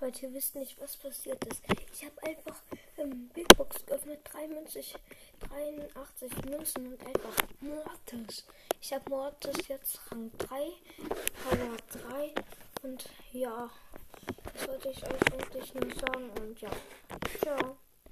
Leute, ihr wisst nicht, was passiert ist. Ich habe einfach ähm, Big Box geöffnet, 93, 83 Münzen und einfach Mortis. Ich habe Mortis jetzt Rang 3, Power 3 und ja, das wollte ich euch eigentlich nur sagen und ja, ciao.